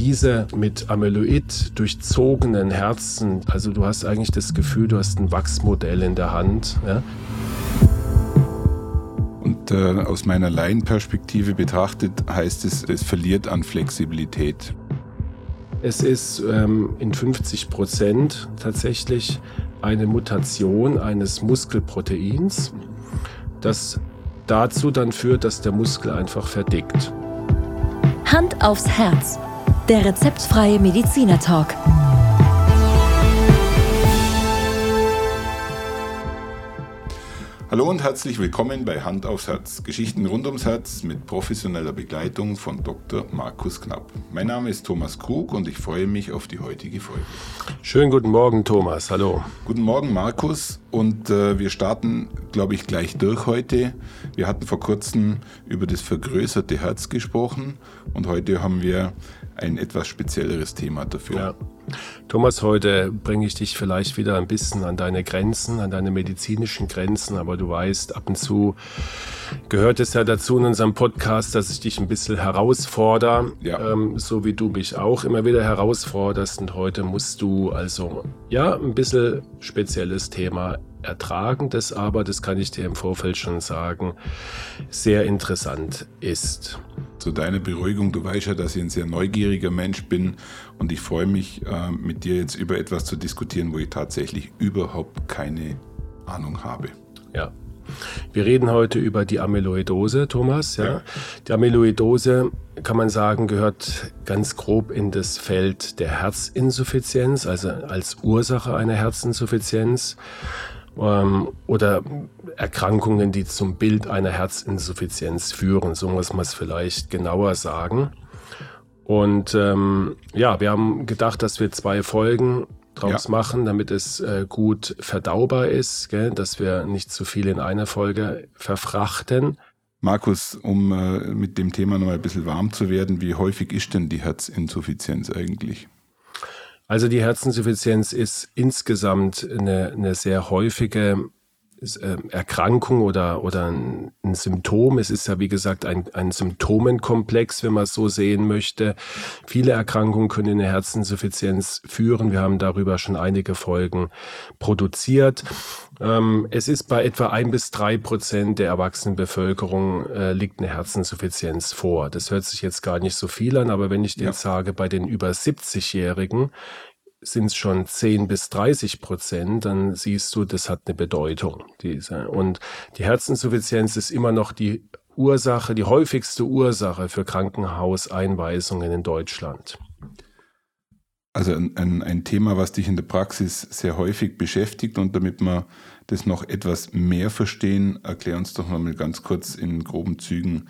diese mit Amyloid durchzogenen Herzen, also du hast eigentlich das Gefühl, du hast ein Wachsmodell in der Hand. Ja? Und äh, aus meiner Laienperspektive betrachtet heißt es, es verliert an Flexibilität. Es ist ähm, in 50 Prozent tatsächlich eine Mutation eines Muskelproteins, das dazu dann führt, dass der Muskel einfach verdickt. Hand aufs Herz. Der rezeptfreie Mediziner Talk. Hallo und herzlich willkommen bei Hand aufs Herz. Geschichten rund ums Herz mit professioneller Begleitung von Dr. Markus Knapp. Mein Name ist Thomas Krug und ich freue mich auf die heutige Folge. Schönen guten Morgen, Thomas. Hallo. Guten Morgen, Markus. Und äh, wir starten, glaube ich, gleich durch heute. Wir hatten vor kurzem über das vergrößerte Herz gesprochen und heute haben wir ein etwas spezielleres Thema dafür. Ja. Thomas, heute bringe ich dich vielleicht wieder ein bisschen an deine Grenzen, an deine medizinischen Grenzen, aber du weißt, ab und zu gehört es ja dazu in unserem Podcast, dass ich dich ein bisschen herausfordere, ja. ähm, so wie du mich auch immer wieder herausforderst. Und heute musst du also ja ein bisschen spezielles Thema ertragen, das aber, das kann ich dir im Vorfeld schon sagen, sehr interessant ist. Zu deiner Beruhigung, du weißt ja, dass ich ein sehr neugieriger Mensch bin und ich freue mich, äh, mit dir jetzt über etwas zu diskutieren, wo ich tatsächlich überhaupt keine Ahnung habe. Ja. Wir reden heute über die Amyloidose, Thomas. Ja. ja. Die Amyloidose, kann man sagen, gehört ganz grob in das Feld der Herzinsuffizienz, also als Ursache einer Herzinsuffizienz oder Erkrankungen, die zum Bild einer Herzinsuffizienz führen. So muss man es vielleicht genauer sagen. Und ähm, ja, wir haben gedacht, dass wir zwei Folgen draus ja. machen, damit es äh, gut verdaubar ist, gell? dass wir nicht zu viel in einer Folge verfrachten. Markus, um äh, mit dem Thema noch ein bisschen warm zu werden, wie häufig ist denn die Herzinsuffizienz eigentlich? Also die Herzinsuffizienz ist insgesamt eine, eine sehr häufige Erkrankung oder, oder ein, ein, Symptom. Es ist ja, wie gesagt, ein, ein Symptomenkomplex, wenn man es so sehen möchte. Viele Erkrankungen können in eine Herzinsuffizienz führen. Wir haben darüber schon einige Folgen produziert. Ähm, es ist bei etwa ein bis drei Prozent der erwachsenen Bevölkerung äh, liegt eine Herzinsuffizienz vor. Das hört sich jetzt gar nicht so viel an, aber wenn ich dir ja. sage, bei den über 70-Jährigen sind es schon 10 bis 30 Prozent, dann siehst du, das hat eine Bedeutung. Diese. Und die Herzinsuffizienz ist immer noch die Ursache, die häufigste Ursache für Krankenhauseinweisungen in Deutschland. Also ein, ein, ein, Thema, was dich in der Praxis sehr häufig beschäftigt und damit wir das noch etwas mehr verstehen, erklär uns doch mal ganz kurz in groben Zügen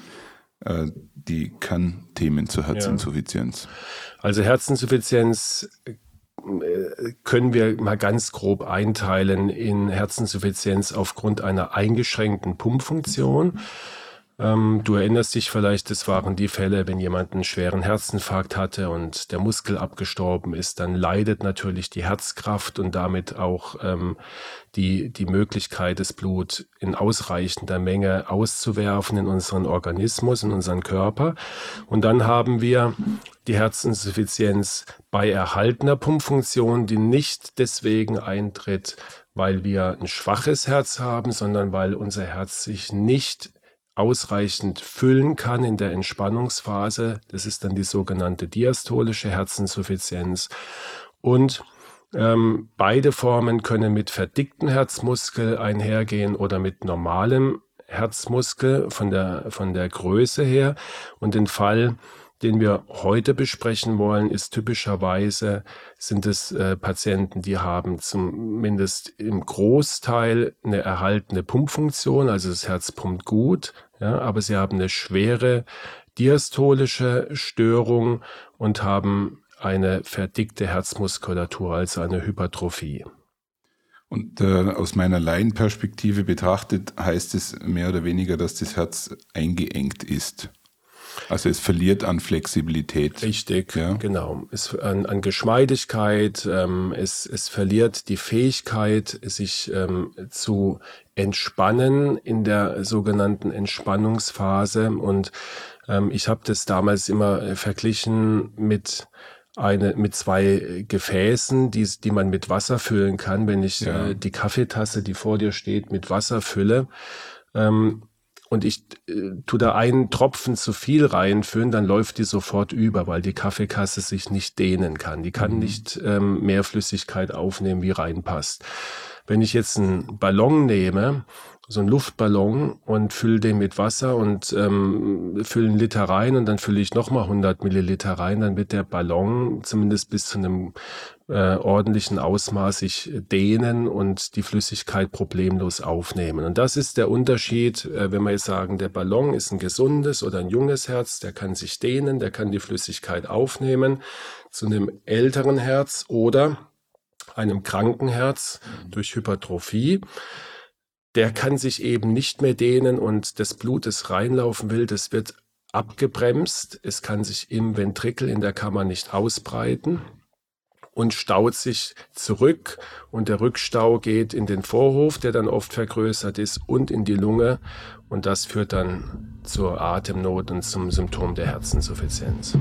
äh, die Kernthemen zur Herzinsuffizienz. Ja. Also Herzinsuffizienz können wir mal ganz grob einteilen in Herzinsuffizienz aufgrund einer eingeschränkten Pumpfunktion. Ähm, du erinnerst dich vielleicht, das waren die Fälle, wenn jemand einen schweren Herzinfarkt hatte und der Muskel abgestorben ist, dann leidet natürlich die Herzkraft und damit auch ähm, die, die Möglichkeit, das Blut in ausreichender Menge auszuwerfen in unseren Organismus, in unseren Körper. Und dann haben wir die Herzinsuffizienz bei erhaltener Pumpfunktion, die nicht deswegen eintritt, weil wir ein schwaches Herz haben, sondern weil unser Herz sich nicht ausreichend füllen kann in der Entspannungsphase. Das ist dann die sogenannte diastolische Herzinsuffizienz. Und ähm, beide Formen können mit verdicktem Herzmuskel einhergehen oder mit normalem Herzmuskel von der, von der Größe her. Und den Fall den wir heute besprechen wollen, ist typischerweise, sind es äh, Patienten, die haben zumindest im Großteil eine erhaltene Pumpfunktion, also das Herz pumpt gut, ja, aber sie haben eine schwere diastolische Störung und haben eine verdickte Herzmuskulatur, also eine Hypertrophie. Und äh, aus meiner Laienperspektive betrachtet heißt es mehr oder weniger, dass das Herz eingeengt ist. Also es verliert an Flexibilität. Richtig, ja. genau. Es, an, an Geschmeidigkeit, ähm, es, es verliert die Fähigkeit, sich ähm, zu entspannen in der sogenannten Entspannungsphase. Und ähm, ich habe das damals immer äh, verglichen mit eine mit zwei Gefäßen, die, die man mit Wasser füllen kann. Wenn ich ja. äh, die Kaffeetasse, die vor dir steht, mit Wasser fülle, ähm, und ich äh, tu da einen Tropfen zu viel reinfüllen, dann läuft die sofort über, weil die Kaffeekasse sich nicht dehnen kann. Die kann mhm. nicht ähm, mehr Flüssigkeit aufnehmen, wie reinpasst. Wenn ich jetzt einen Ballon nehme so einen Luftballon und fülle den mit Wasser und ähm, fülle einen Liter rein und dann fülle ich nochmal 100 Milliliter rein, dann wird der Ballon zumindest bis zu einem äh, ordentlichen Ausmaß sich dehnen und die Flüssigkeit problemlos aufnehmen. Und das ist der Unterschied, äh, wenn wir jetzt sagen, der Ballon ist ein gesundes oder ein junges Herz, der kann sich dehnen, der kann die Flüssigkeit aufnehmen, zu einem älteren Herz oder einem kranken Herz durch Hypertrophie der kann sich eben nicht mehr dehnen und das Blut, das reinlaufen will, das wird abgebremst. Es kann sich im Ventrikel in der Kammer nicht ausbreiten und staut sich zurück und der Rückstau geht in den Vorhof, der dann oft vergrößert ist und in die Lunge und das führt dann zur Atemnot und zum Symptom der Herzinsuffizienz.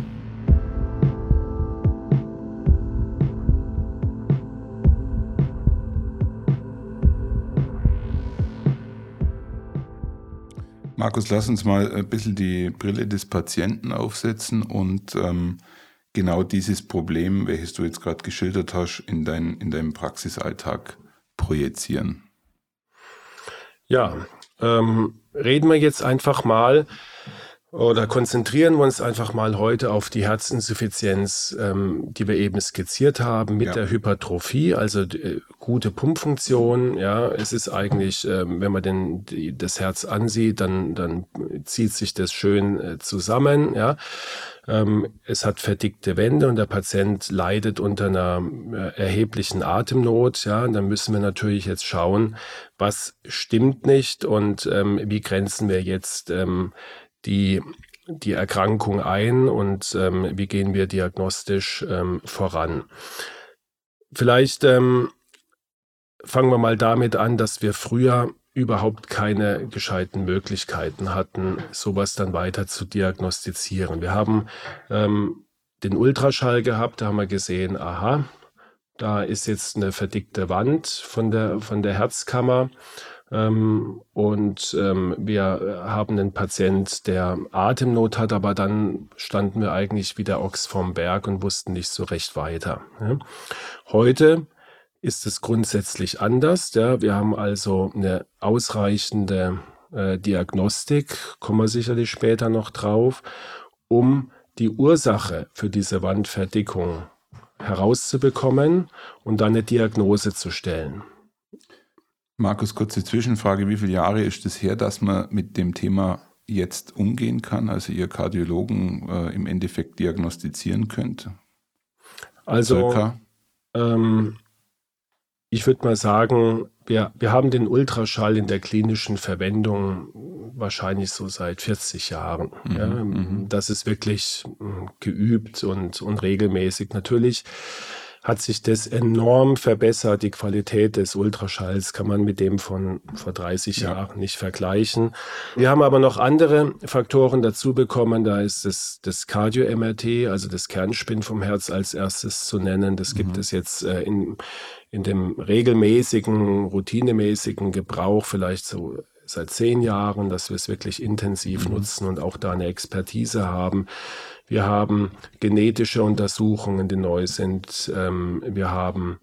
Markus, lass uns mal ein bisschen die Brille des Patienten aufsetzen und ähm, genau dieses Problem, welches du jetzt gerade geschildert hast, in, dein, in deinem Praxisalltag projizieren. Ja, ähm, reden wir jetzt einfach mal oder konzentrieren wir uns einfach mal heute auf die Herzinsuffizienz, ähm, die wir eben skizziert haben mit ja. der Hypertrophie, also äh, gute Pumpfunktion. Ja, es ist eigentlich, ähm, wenn man den, die, das Herz ansieht, dann, dann zieht sich das schön äh, zusammen. Ja, ähm, es hat verdickte Wände und der Patient leidet unter einer äh, erheblichen Atemnot. Ja, und dann müssen wir natürlich jetzt schauen, was stimmt nicht und ähm, wie grenzen wir jetzt ähm, die, die Erkrankung ein und ähm, wie gehen wir diagnostisch ähm, voran. Vielleicht ähm, fangen wir mal damit an, dass wir früher überhaupt keine gescheiten Möglichkeiten hatten, sowas dann weiter zu diagnostizieren. Wir haben ähm, den Ultraschall gehabt, da haben wir gesehen, aha, da ist jetzt eine verdickte Wand von der, von der Herzkammer. Ähm, und ähm, wir haben einen Patient, der Atemnot hat, aber dann standen wir eigentlich wie der Ochs vom Berg und wussten nicht so recht weiter. Ja. Heute ist es grundsätzlich anders. Ja. Wir haben also eine ausreichende äh, Diagnostik, kommen wir sicherlich später noch drauf, um die Ursache für diese Wandverdickung herauszubekommen und dann eine Diagnose zu stellen. Markus, kurze Zwischenfrage. Wie viele Jahre ist es her, dass man mit dem Thema jetzt umgehen kann, also ihr Kardiologen äh, im Endeffekt diagnostizieren könnt? Also, ähm, ich würde mal sagen, wir, wir haben den Ultraschall in der klinischen Verwendung wahrscheinlich so seit 40 Jahren. Mhm, ja. Mhm. Das ist wirklich hm, geübt und, und regelmäßig. Natürlich hat sich das enorm verbessert. Die Qualität des Ultraschalls kann man mit dem von vor 30 ja. Jahren nicht vergleichen. Wir haben aber noch andere Faktoren dazu bekommen. Da ist das, das Cardio-MRT, also das Kernspin vom Herz als erstes zu nennen. Das gibt mhm. es jetzt äh, in, in dem regelmäßigen, routinemäßigen Gebrauch vielleicht so seit zehn Jahren, dass wir es wirklich intensiv mhm. nutzen und auch da eine Expertise haben. Wir haben genetische Untersuchungen, die neu sind. Ähm, wir haben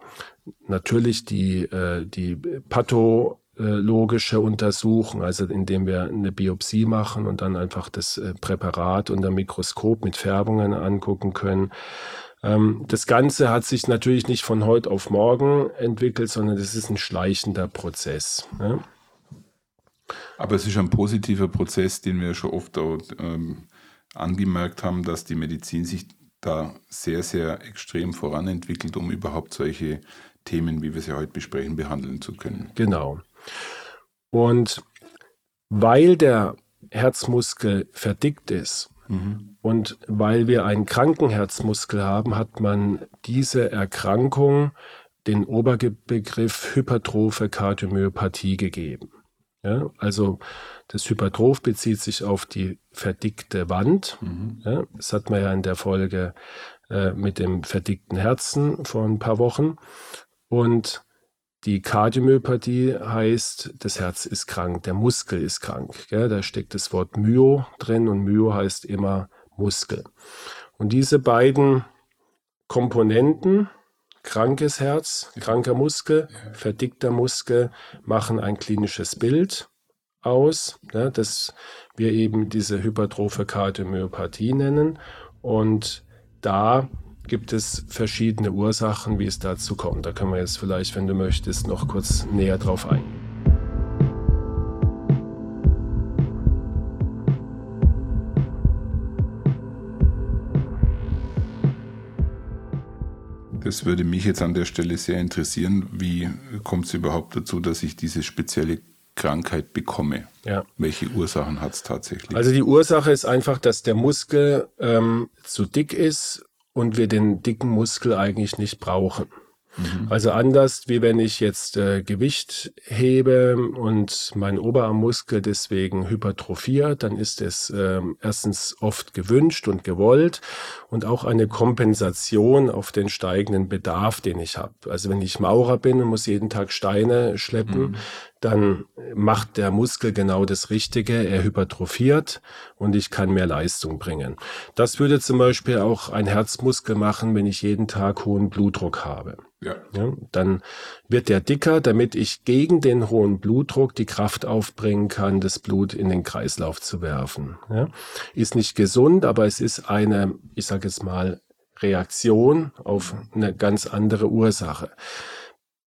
natürlich die, äh, die pathologische Untersuchung, also indem wir eine Biopsie machen und dann einfach das äh, Präparat unter Mikroskop mit Färbungen angucken können. Ähm, das Ganze hat sich natürlich nicht von heute auf morgen entwickelt, sondern das ist ein schleichender Prozess. Aber es ist ein positiver Prozess, den wir schon oft auch, ähm, angemerkt haben, dass die Medizin sich da sehr, sehr extrem voranentwickelt, um überhaupt solche Themen, wie wir sie heute besprechen, behandeln zu können. Genau. Und weil der Herzmuskel verdickt ist, Mhm. Und weil wir einen kranken Herzmuskel haben, hat man diese Erkrankung den Oberbegriff hypertrophe Kardiomyopathie gegeben. Ja, also das Hypertroph bezieht sich auf die verdickte Wand. Mhm. Ja, das hat man ja in der Folge äh, mit dem verdickten Herzen vor ein paar Wochen. Und die Kardiomyopathie heißt, das Herz ist krank, der Muskel ist krank. Gell? Da steckt das Wort Myo drin und Myo heißt immer Muskel. Und diese beiden Komponenten, krankes Herz, kranker Muskel, verdickter Muskel, machen ein klinisches Bild aus, ja, das wir eben diese hypertrophe Kardiomyopathie nennen. Und da gibt es verschiedene Ursachen, wie es dazu kommt. Da können wir jetzt vielleicht, wenn du möchtest, noch kurz näher drauf eingehen. Das würde mich jetzt an der Stelle sehr interessieren. Wie kommt es überhaupt dazu, dass ich diese spezielle Krankheit bekomme? Ja. Welche Ursachen hat es tatsächlich? Also die Ursache ist einfach, dass der Muskel ähm, zu dick ist und wir den dicken Muskel eigentlich nicht brauchen. Mhm. Also anders, wie wenn ich jetzt äh, Gewicht hebe und mein Oberarmmuskel deswegen hypertrophiert, dann ist es äh, erstens oft gewünscht und gewollt und auch eine Kompensation auf den steigenden Bedarf, den ich habe. Also wenn ich Maurer bin und muss jeden Tag Steine schleppen, mhm. Dann macht der Muskel genau das Richtige, er hypertrophiert und ich kann mehr Leistung bringen. Das würde zum Beispiel auch ein Herzmuskel machen, wenn ich jeden Tag hohen Blutdruck habe. Ja. ja. Dann wird der dicker, damit ich gegen den hohen Blutdruck die Kraft aufbringen kann, das Blut in den Kreislauf zu werfen. Ja. Ist nicht gesund, aber es ist eine, ich sage jetzt mal, Reaktion auf eine ganz andere Ursache.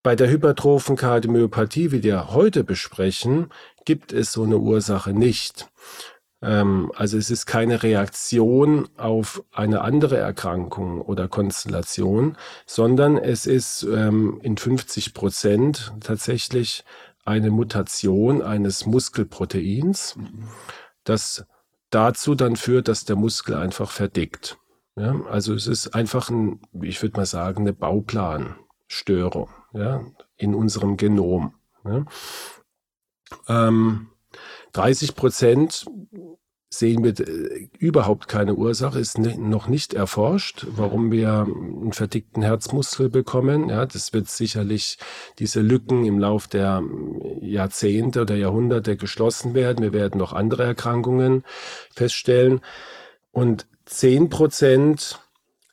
Bei der hypertrophen Kardiomyopathie, wie wir heute besprechen, gibt es so eine Ursache nicht. Ähm, also es ist keine Reaktion auf eine andere Erkrankung oder Konstellation, sondern es ist ähm, in 50 Prozent tatsächlich eine Mutation eines Muskelproteins, das dazu dann führt, dass der Muskel einfach verdickt. Ja, also es ist einfach ein, ich würde mal sagen, eine Bauplanstörung ja, in unserem Genom. Ja. Ähm, 30 Prozent sehen wir äh, überhaupt keine Ursache, ist noch nicht erforscht, warum wir einen verdickten Herzmuskel bekommen. Ja, das wird sicherlich diese Lücken im Lauf der Jahrzehnte oder Jahrhunderte geschlossen werden. Wir werden noch andere Erkrankungen feststellen. Und zehn Prozent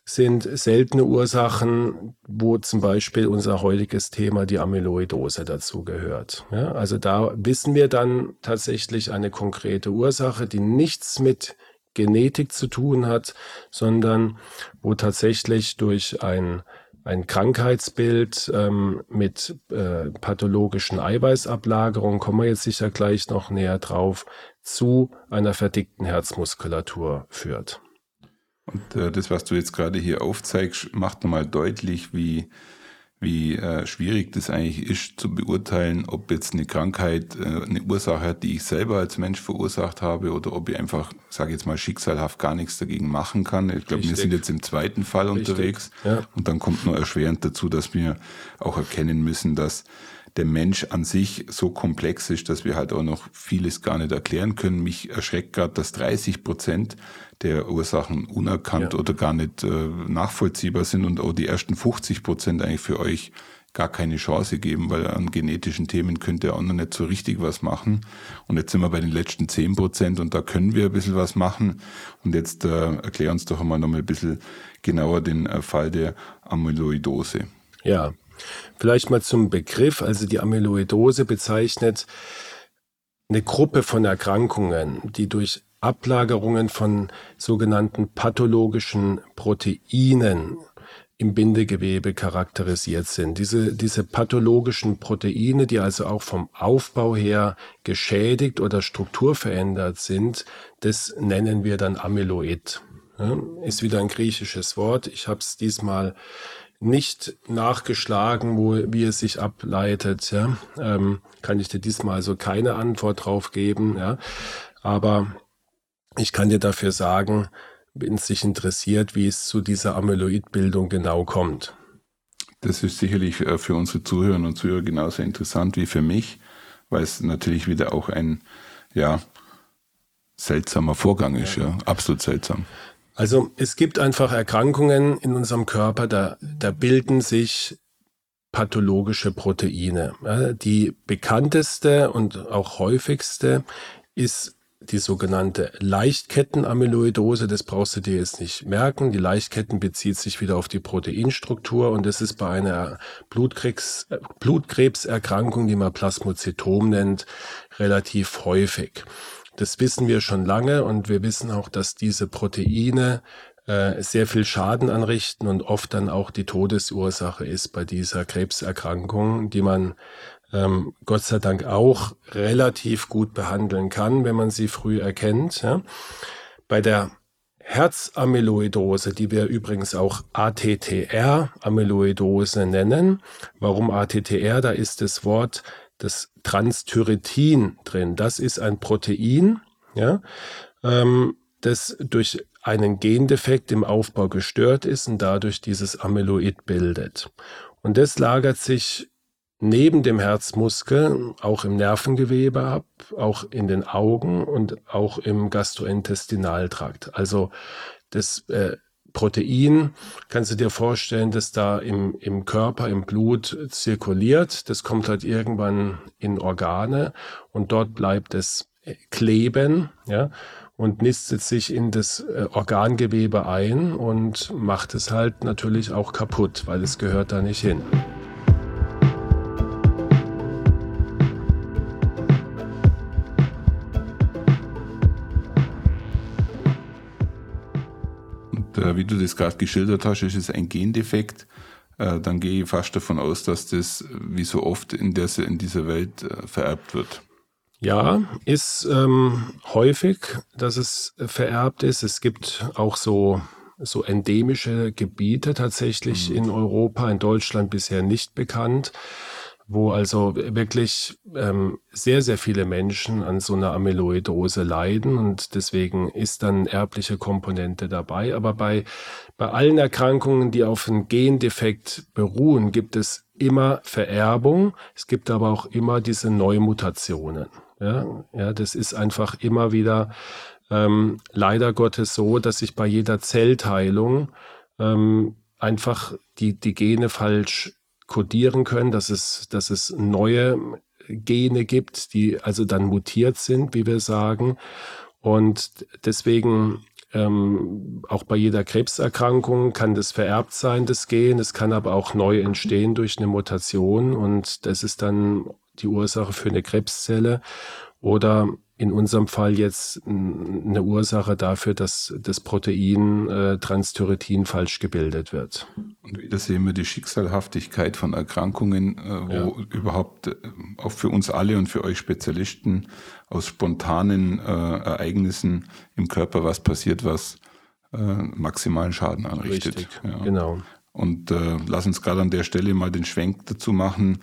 sind seltene Ursachen, wo zum Beispiel unser heutiges Thema die Amyloidose dazu gehört. Ja, also da wissen wir dann tatsächlich eine konkrete Ursache, die nichts mit Genetik zu tun hat, sondern wo tatsächlich durch ein ein Krankheitsbild ähm, mit äh, pathologischen Eiweißablagerungen, kommen wir jetzt sicher gleich noch näher drauf, zu einer verdickten Herzmuskulatur führt. Und äh, das, was du jetzt gerade hier aufzeigst, macht nochmal deutlich, wie, wie äh, schwierig das eigentlich ist zu beurteilen, ob jetzt eine Krankheit äh, eine Ursache hat, die ich selber als Mensch verursacht habe oder ob ich einfach, sage jetzt mal, schicksalhaft gar nichts dagegen machen kann. Ich glaube, wir sind jetzt im zweiten Fall Richtig. unterwegs. Ja. Und dann kommt noch erschwerend dazu, dass wir auch erkennen müssen, dass der Mensch an sich so komplex ist, dass wir halt auch noch vieles gar nicht erklären können. Mich erschreckt gerade, dass 30 Prozent der Ursachen unerkannt ja. oder gar nicht äh, nachvollziehbar sind und auch die ersten 50 Prozent eigentlich für euch gar keine Chance geben, weil an genetischen Themen könnt ihr auch noch nicht so richtig was machen. Und jetzt sind wir bei den letzten 10 Prozent und da können wir ein bisschen was machen. Und jetzt äh, erklär uns doch einmal noch mal ein bisschen genauer den äh, Fall der Amyloidose. Ja, vielleicht mal zum Begriff. Also die Amyloidose bezeichnet eine Gruppe von Erkrankungen, die durch Ablagerungen von sogenannten pathologischen Proteinen im Bindegewebe charakterisiert sind. Diese, diese pathologischen Proteine, die also auch vom Aufbau her geschädigt oder strukturverändert sind, das nennen wir dann Amyloid. Ist wieder ein griechisches Wort. Ich habe es diesmal nicht nachgeschlagen, wo, wie es sich ableitet. Ja. Ähm, kann ich dir diesmal also keine Antwort drauf geben. Ja. Aber Ich kann dir dafür sagen, wenn es sich interessiert, wie es zu dieser Amyloidbildung genau kommt. Das ist sicherlich äh, für unsere Zuhörer und Zuhörer genauso interessant wie für mich, weil es natürlich wieder auch ein, ja, seltsamer Vorgang ist, ja, absolut seltsam. Also es gibt einfach Erkrankungen in unserem Körper, da, da bilden sich pathologische Proteine. Die bekannteste und auch häufigste ist die sogenannte Leichtkettenamyloidose. Das brauchst du dir jetzt nicht merken. Die Leichtketten bezieht sich wieder auf die Proteinstruktur und das ist bei einer Blutkrebs, Blutkrebserkrankung, die man Plasmozytom nennt, relativ häufig. Das wissen wir schon lange und wir wissen auch, dass diese Proteine äh, sehr viel Schaden anrichten und oft dann auch die Todesursache ist bei dieser Krebserkrankung, die man ähm, Gott sei Dank auch relativ gut behandeln kann, wenn man sie früh erkennt. Ja. Bei der Herzamyloidose, die wir übrigens auch ATTR-Amyloidose nennen. Warum ATTR? Da ist das Wort das Transthyretin drin. Das ist ein Protein, ja, ähm, das durch einen Gendefekt im Aufbau gestört ist und dadurch dieses Amyloid bildet. Und das lagert sich neben dem Herzmuskel auch im Nervengewebe ab, auch in den Augen und auch im Gastrointestinaltrakt. Also das äh, Protein kannst du dir vorstellen, dass da im, im Körper, im Blut zirkuliert. Das kommt halt irgendwann in Organe und dort bleibt es äh, kleben, ja, und nistet sich in das äh, Organgewebe ein und macht es halt natürlich auch kaputt, weil es gehört da nicht hin. Wie du das gerade geschildert hast, ist es ein Gendefekt. Äh, dann gehe ich fast davon aus, dass das wie so oft in, der, in dieser Welt äh, vererbt wird. Ja, ist ähm, häufig, dass es vererbt ist. Es gibt auch so, so endemische Gebiete tatsächlich mhm. in Europa, in Deutschland bisher nicht bekannt wo also wirklich ähm, sehr, sehr viele Menschen an so einer Amyloidose leiden und deswegen ist dann erbliche Komponente dabei. Aber bei, bei allen Erkrankungen, die auf einem Gendefekt beruhen, gibt es immer Vererbung. Es gibt aber auch immer diese Neumutationen. Ja, ja, das ist einfach immer wieder ähm, leider Gottes so, dass sich bei jeder Zellteilung ähm, einfach die, die Gene falsch kodieren können, dass es, dass es neue Gene gibt, die also dann mutiert sind, wie wir sagen. Und deswegen ähm, auch bei jeder Krebserkrankung kann das vererbt sein, das Gen. Es kann aber auch neu entstehen durch eine Mutation und das ist dann die Ursache für eine Krebszelle. Oder in unserem Fall jetzt eine Ursache dafür, dass das Protein äh, Transthyretin falsch gebildet wird. Und wieder sehen wir die Schicksalhaftigkeit von Erkrankungen, äh, wo ja. überhaupt äh, auch für uns alle und für euch Spezialisten aus spontanen äh, Ereignissen im Körper was passiert, was äh, maximalen Schaden anrichtet. Richtig, ja. genau. Und äh, lass uns gerade an der Stelle mal den Schwenk dazu machen,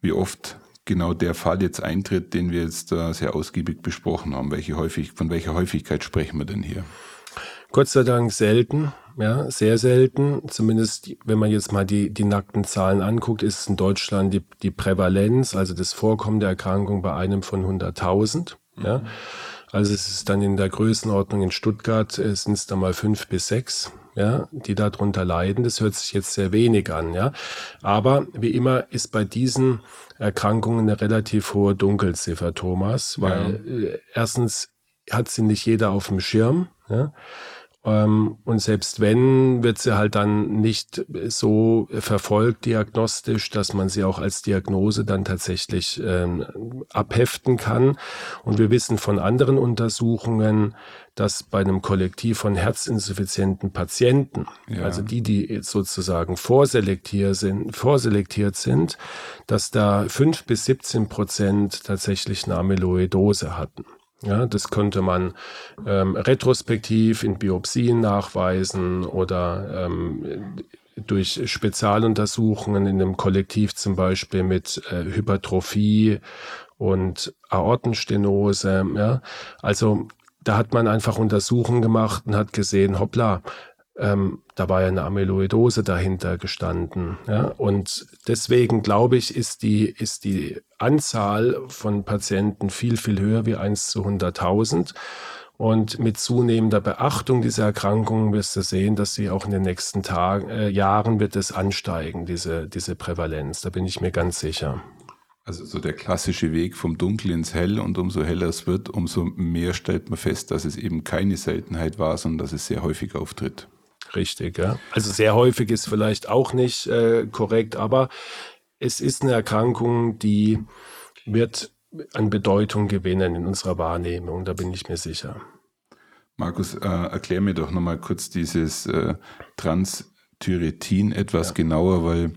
wie oft genau der Fall jetzt eintritt, den wir jetzt sehr ausgiebig besprochen haben. Welche häufig, von welcher Häufigkeit sprechen wir denn hier? Gott sei Dank selten, ja, sehr selten. Zumindest, wenn man jetzt mal die, die nackten Zahlen anguckt, ist es in Deutschland die, die Prävalenz, also das Vorkommen der Erkrankung bei einem von 100.000, mhm. ja. Also es ist dann in der Größenordnung in Stuttgart, äh, sind es dann mal fünf bis sechs, ja, die darunter leiden. Das hört sich jetzt sehr wenig an, ja. Aber wie immer ist bei diesen Erkrankungen eine relativ hohe Dunkelziffer, Thomas, weil ja. Äh, erstens hat sie nicht jeder auf dem Schirm, ja. Ähm, und selbst wenn, wird sie halt dann nicht so verfolgt diagnostisch, dass man sie auch als Diagnose dann tatsächlich ähm, abheften kann. Und wir wissen von anderen Untersuchungen, dass bei einem Kollektiv von herzinsuffizienten Patienten, ja. also die, die sozusagen vorselektiert sind, vorselektiert sind, dass da fünf bis 17 Prozent tatsächlich eine Amyloidose hatten. Ja, das konnte man ähm, retrospektiv in Biopsien nachweisen oder ähm, durch Spezialuntersuchungen in einem Kollektiv zum Beispiel mit äh, Hypertrophie und Aortenstenose. Ja. Also da hat man einfach Untersuchungen gemacht und hat gesehen, hoppla, ähm, da war ja eine Amyloidose dahinter gestanden. Ja? Und deswegen glaube ich, ist die, ist die Anzahl von Patienten viel, viel höher wie 1 zu 100.000. Und mit zunehmender Beachtung dieser Erkrankung wirst du sehen, dass sie auch in den nächsten Tagen, äh, Jahren wird es ansteigen, diese, diese Prävalenz. Da bin ich mir ganz sicher. Also so der klassische Weg vom Dunkel ins Hell und umso heller es wird, umso mehr stellt man fest, dass es eben keine Seltenheit war, sondern dass es sehr häufig auftritt. Richtig, ja. Also sehr häufig ist vielleicht auch nicht äh, korrekt, aber es ist eine Erkrankung, die wird an Bedeutung gewinnen in unserer Wahrnehmung, da bin ich mir sicher. Markus, äh, erklär mir doch nochmal kurz dieses äh, Transthyretin etwas ja. genauer, weil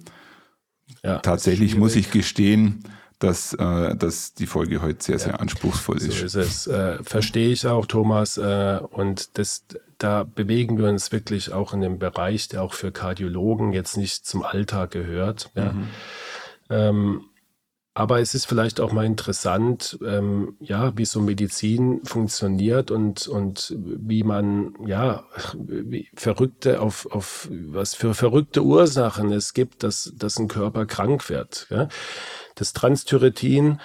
ja, tatsächlich muss ich gestehen, dass, äh, dass die Folge heute sehr, sehr anspruchsvoll ist. So ist es. Äh, verstehe ich auch, Thomas. Äh, und das, da bewegen wir uns wirklich auch in dem Bereich, der auch für Kardiologen jetzt nicht zum Alltag gehört. Ja. Mhm. Ähm, aber es ist vielleicht auch mal interessant, ähm, ja, wie so Medizin funktioniert und, und wie man, ja, wie verrückte auf, auf was für verrückte Ursachen es gibt, dass, dass ein Körper krank wird. Ja. Das Transthyretin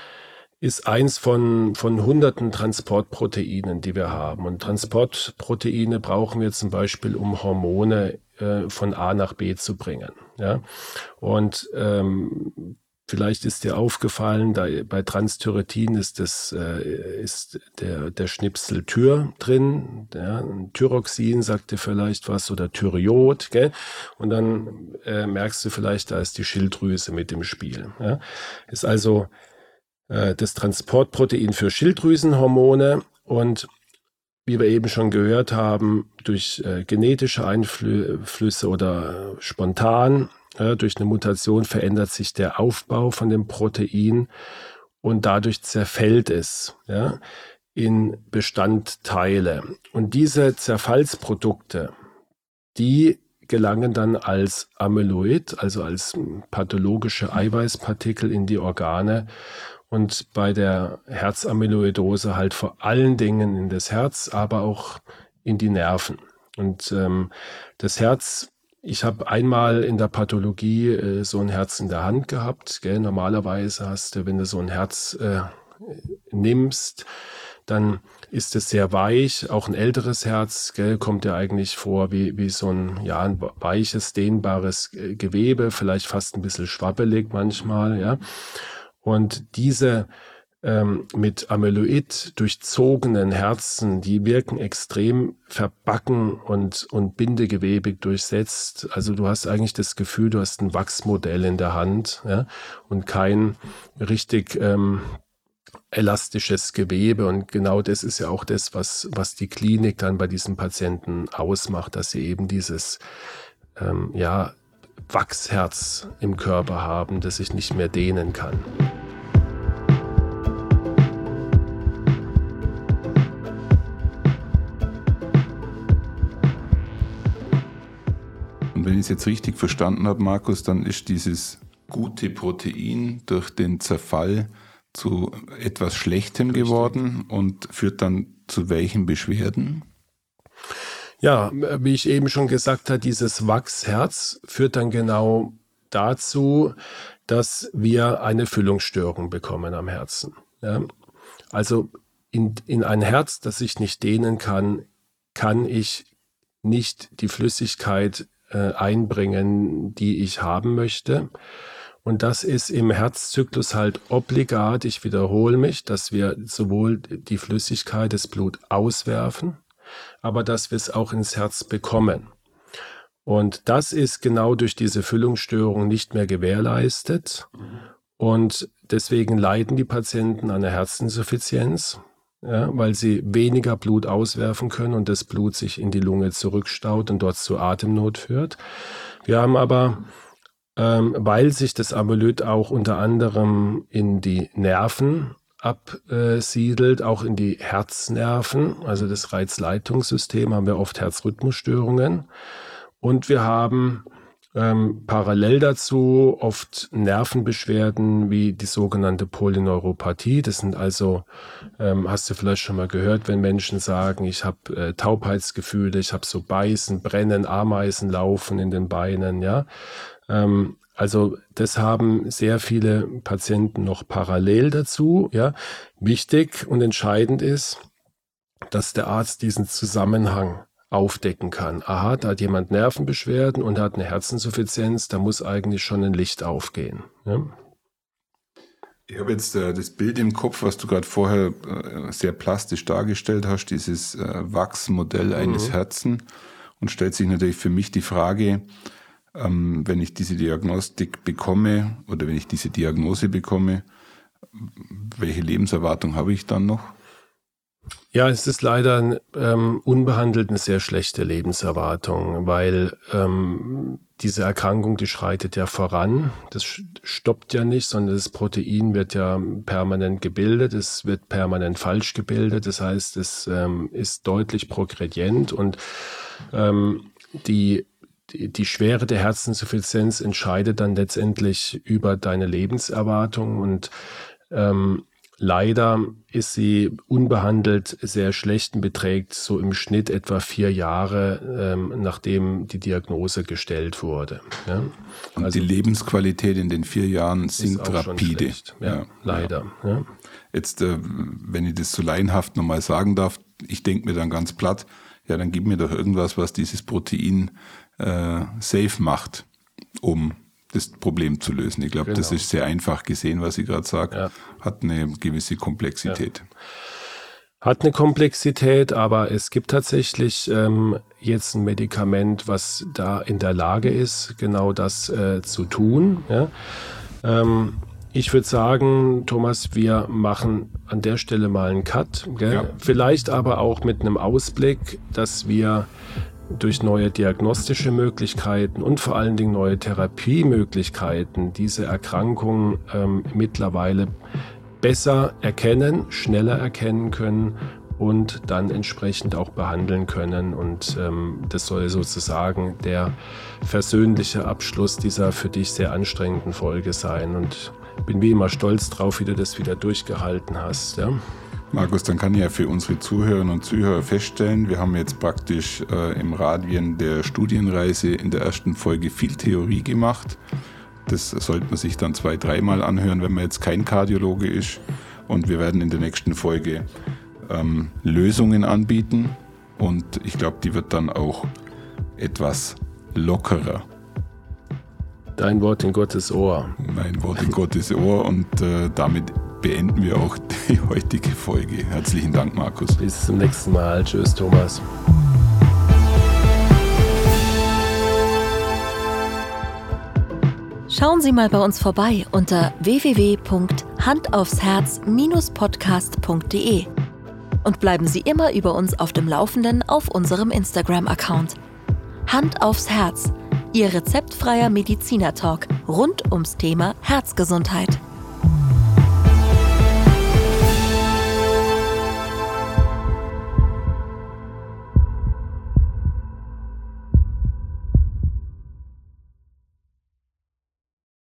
ist eins von, von hunderten Transportproteinen, die wir haben. Und Transportproteine brauchen wir zum Beispiel, um Hormone äh, von A nach B zu bringen. Ja? Und ähm, Vielleicht ist dir aufgefallen, da bei Transthyretin ist, das, äh, ist der, der Schnipsel Thyr drin. Ja, Thyroxin sagt dir vielleicht was oder Thyriot. Gell? Und dann äh, merkst du vielleicht, da ist die Schilddrüse mit im Spiel. Ja? Ist also äh, das Transportprotein für Schilddrüsenhormone und wie wir eben schon gehört haben, durch äh, genetische Einflüsse oder äh, spontan ja, durch eine Mutation verändert sich der Aufbau von dem Protein und dadurch zerfällt es ja, in Bestandteile. Und diese Zerfallsprodukte, die gelangen dann als Amyloid, also als pathologische Eiweißpartikel in die Organe und bei der Herzamyloidose halt vor allen Dingen in das Herz, aber auch in die Nerven. Und ähm, das Herz ich habe einmal in der Pathologie äh, so ein Herz in der Hand gehabt. Gell? Normalerweise hast du, wenn du so ein Herz äh, nimmst, dann ist es sehr weich. Auch ein älteres Herz gell, kommt ja eigentlich vor wie, wie so ein, ja, ein weiches, dehnbares äh, Gewebe, vielleicht fast ein bisschen schwabbelig manchmal. Ja. Und diese ähm, mit Amyloid durchzogenen Herzen, die wirken extrem verbacken und, und bindegewebig durchsetzt. Also du hast eigentlich das Gefühl, du hast ein Wachsmodell in der Hand ja, und kein richtig ähm, elastisches Gewebe. Und genau das ist ja auch das, was, was die Klinik dann bei diesen Patienten ausmacht, dass sie eben dieses ähm, ja, Wachsherz im Körper haben, das sich nicht mehr dehnen kann. Und wenn ich es jetzt richtig verstanden habe, Markus, dann ist dieses gute Protein durch den Zerfall zu etwas Schlechtem geworden und führt dann zu welchen Beschwerden? Ja, wie ich eben schon gesagt habe, dieses Wachsherz führt dann genau dazu, dass wir eine Füllungsstörung bekommen am Herzen. Ja? Also in, in ein Herz, das sich nicht dehnen kann, kann ich nicht die Flüssigkeit äh, einbringen, die ich haben möchte. Und das ist im Herzzyklus halt obligat, ich wiederhole mich, dass wir sowohl die Flüssigkeit, das Blut auswerfen, aber dass wir es auch ins Herz bekommen. Und das ist genau durch diese Füllungsstörung nicht mehr gewährleistet. Und deswegen leiden die Patienten an einer Herzinsuffizienz ja, weil sie weniger Blut auswerfen können und das Blut sich in die Lunge zurückstaut und dort zu Atemnot führt. Wir haben aber, ähm, weil sich das Amyloid auch unter anderem in die Nerven absiedelt, auch in die Herznerven, also das Reizleitungssystem, haben wir oft Herzrhythmusstörungen. Und wir haben Ähm, parallel dazu oft Nervenbeschwerden wie die sogenannte Polyneuropathie. Das sind also, ähm, hast du vielleicht schon mal gehört, wenn Menschen sagen, ich habe äh, Taubheitsgefühle, ich habe so Beißen, Brennen, Ameisen laufen in den Beinen, ja. Ähm, also das haben sehr viele Patienten noch parallel dazu. Ja. Wichtig und entscheidend ist, dass der Arzt diesen Zusammenhang aufdecken kann. Aha, da hat jemand Nervenbeschwerden und hat eine Herzinsuffizienz, da muss eigentlich schon ein Licht aufgehen. Ja? Ich habe jetzt äh, das Bild im Kopf, was du gerade vorher äh, sehr plastisch dargestellt hast, dieses äh, Wachsmodell eines mhm. Herzen. Und stellt sich natürlich für mich die Frage, ähm, wenn ich diese Diagnostik bekomme oder wenn ich diese Diagnose bekomme, welche Lebenserwartung habe ich dann noch? Ja, es ist leider ähm, unbehandelt eine sehr schlechte Lebenserwartung, weil ähm, diese Erkrankung, die schreitet ja voran. Das stoppt ja nicht, sondern das Protein wird ja permanent gebildet, es wird permanent falsch gebildet. Das heißt, es ähm, ist deutlich progredient und ähm, die die, Schwere der Herzinsuffizienz entscheidet dann letztendlich über deine Lebenserwartung und ähm, Leider ist sie unbehandelt sehr schlecht und beträgt so im Schnitt etwa vier Jahre, ähm, nachdem die Diagnose gestellt wurde. Ja? Und also die Lebensqualität in den vier Jahren sinkt rapide. Ja, ja, leider. Ja. Jetzt, äh, wenn ich das so laienhaft nochmal sagen darf, ich denke mir dann ganz platt, ja, dann gib mir doch irgendwas, was dieses Protein äh, safe macht, um das Problem zu lösen. Ich glaube, genau. das ist sehr einfach gesehen, was ich gerade sage. Ja. Hat eine gewisse Komplexität. Ja. Hat eine Komplexität, aber es gibt tatsächlich ähm, jetzt ein Medikament, was da in der Lage ist, genau das äh, zu tun. Ja? Ähm, ich würde sagen, Thomas, wir machen an der Stelle mal einen Cut. Ja. Vielleicht aber auch mit einem Ausblick, dass wir durch neue diagnostische Möglichkeiten und vor allen Dingen neue Therapiemöglichkeiten diese Erkrankung ähm, mittlerweile besser erkennen, schneller erkennen können und dann entsprechend auch behandeln können. Und ähm, das soll sozusagen der versöhnliche Abschluss dieser für dich sehr anstrengenden Folge sein. Und bin wie immer stolz drauf, wie du das wieder durchgehalten hast. Ja? Markus, dann kann ich ja für unsere Zuhörerinnen und Zuhörer feststellen, wir haben jetzt praktisch äh, im Radien der Studienreise in der ersten Folge viel Theorie gemacht. Das sollte man sich dann zwei, dreimal anhören, wenn man jetzt kein Kardiologe ist. Und wir werden in der nächsten Folge ähm, Lösungen anbieten. Und ich glaube, die wird dann auch etwas lockerer. Dein Wort in Gottes Ohr. Mein Wort in Gottes Ohr. Und äh, damit beenden wir auch die heutige Folge. Herzlichen Dank, Markus. Bis zum nächsten Mal. Tschüss, Thomas. Schauen Sie mal bei uns vorbei unter www.handaufsherz-podcast.de und bleiben Sie immer über uns auf dem Laufenden auf unserem Instagram-Account. Hand aufs Herz, Ihr rezeptfreier Mediziner-Talk rund ums Thema Herzgesundheit.